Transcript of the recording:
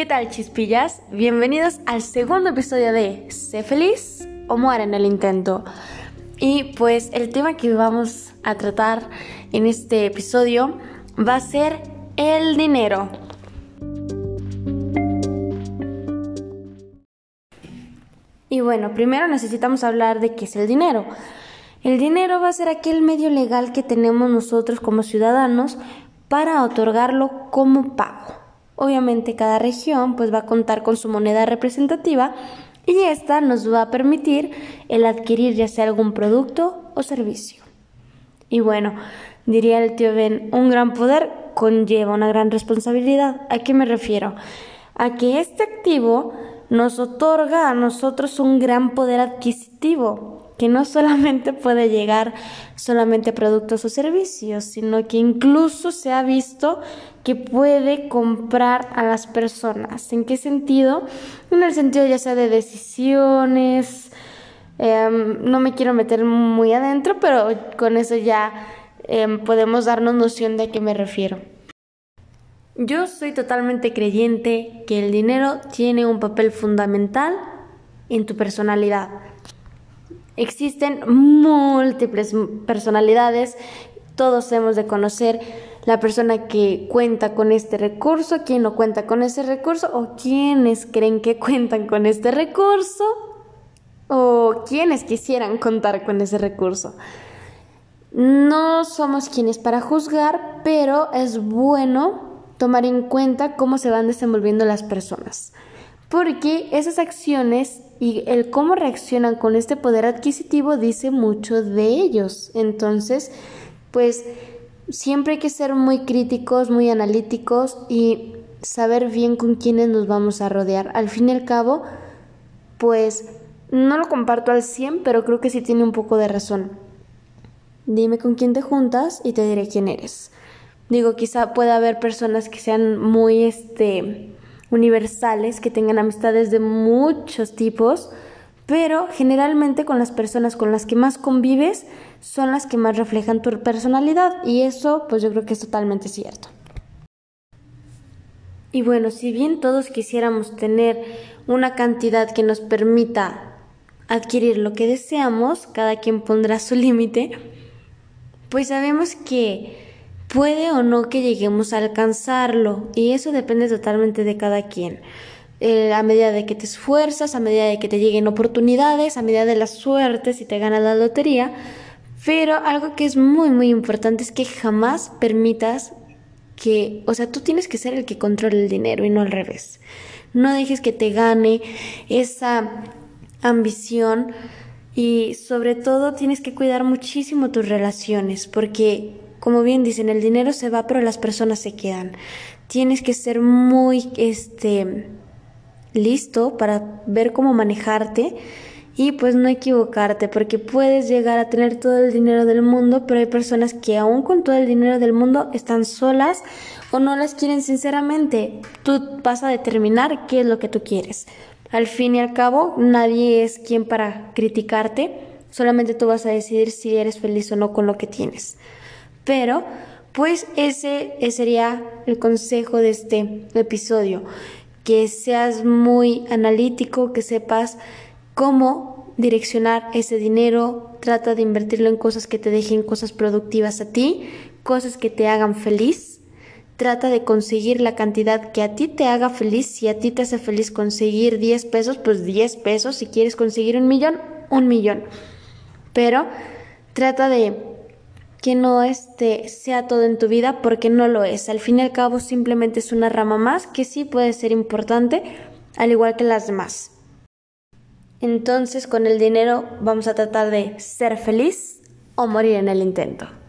¿Qué tal chispillas? Bienvenidos al segundo episodio de Sé feliz o muere en el intento. Y pues el tema que vamos a tratar en este episodio va a ser el dinero. Y bueno, primero necesitamos hablar de qué es el dinero. El dinero va a ser aquel medio legal que tenemos nosotros como ciudadanos para otorgarlo como pago. Obviamente cada región pues va a contar con su moneda representativa y esta nos va a permitir el adquirir ya sea algún producto o servicio. Y bueno, diría el tío Ben, un gran poder conlleva una gran responsabilidad. ¿A qué me refiero? A que este activo nos otorga a nosotros un gran poder adquisitivo que no solamente puede llegar solamente productos o servicios, sino que incluso se ha visto que puede comprar a las personas. ¿En qué sentido? En el sentido ya sea de decisiones, em, no me quiero meter muy adentro, pero con eso ya em, podemos darnos noción de a qué me refiero. Yo soy totalmente creyente que el dinero tiene un papel fundamental en tu personalidad Existen múltiples personalidades, todos hemos de conocer la persona que cuenta con este recurso, quién no cuenta con ese recurso o quiénes creen que cuentan con este recurso o quienes quisieran contar con ese recurso. No somos quienes para juzgar, pero es bueno tomar en cuenta cómo se van desenvolviendo las personas porque esas acciones y el cómo reaccionan con este poder adquisitivo dice mucho de ellos. Entonces, pues siempre hay que ser muy críticos, muy analíticos y saber bien con quiénes nos vamos a rodear. Al fin y al cabo, pues no lo comparto al 100, pero creo que sí tiene un poco de razón. Dime con quién te juntas y te diré quién eres. Digo, quizá pueda haber personas que sean muy, este, universales, que tengan amistades de muchos tipos, pero generalmente con las personas con las que más convives son las que más reflejan tu personalidad y eso pues yo creo que es totalmente cierto. Y bueno, si bien todos quisiéramos tener una cantidad que nos permita adquirir lo que deseamos, cada quien pondrá su límite, pues sabemos que puede o no que lleguemos a alcanzarlo y eso depende totalmente de cada quien. Eh, a medida de que te esfuerzas, a medida de que te lleguen oportunidades, a medida de la suerte, si te gana la lotería. Pero algo que es muy, muy importante es que jamás permitas que, o sea, tú tienes que ser el que controle el dinero y no al revés. No dejes que te gane esa ambición y sobre todo tienes que cuidar muchísimo tus relaciones porque como bien dicen, el dinero se va, pero las personas se quedan. Tienes que ser muy este listo para ver cómo manejarte y pues no equivocarte, porque puedes llegar a tener todo el dinero del mundo, pero hay personas que aún con todo el dinero del mundo están solas o no las quieren sinceramente. Tú vas a determinar qué es lo que tú quieres. Al fin y al cabo, nadie es quien para criticarte, solamente tú vas a decidir si eres feliz o no con lo que tienes. Pero, pues ese, sería el consejo de este episodio, que seas muy analítico, que sepas cómo direccionar ese dinero, trata de invertirlo en cosas que te dejen cosas productivas a ti, cosas que te hagan feliz. Trata de conseguir la cantidad que a ti te haga feliz. Si a ti te hace feliz conseguir 10 pesos, pues 10 pesos. Si quieres conseguir un millón, un millón. Pero trata de que no este sea todo en tu vida porque no lo es. Al fin y al cabo simplemente es una rama más que sí puede ser importante, al igual que las demás. Entonces con el dinero vamos a tratar de ser feliz o morir en el intento.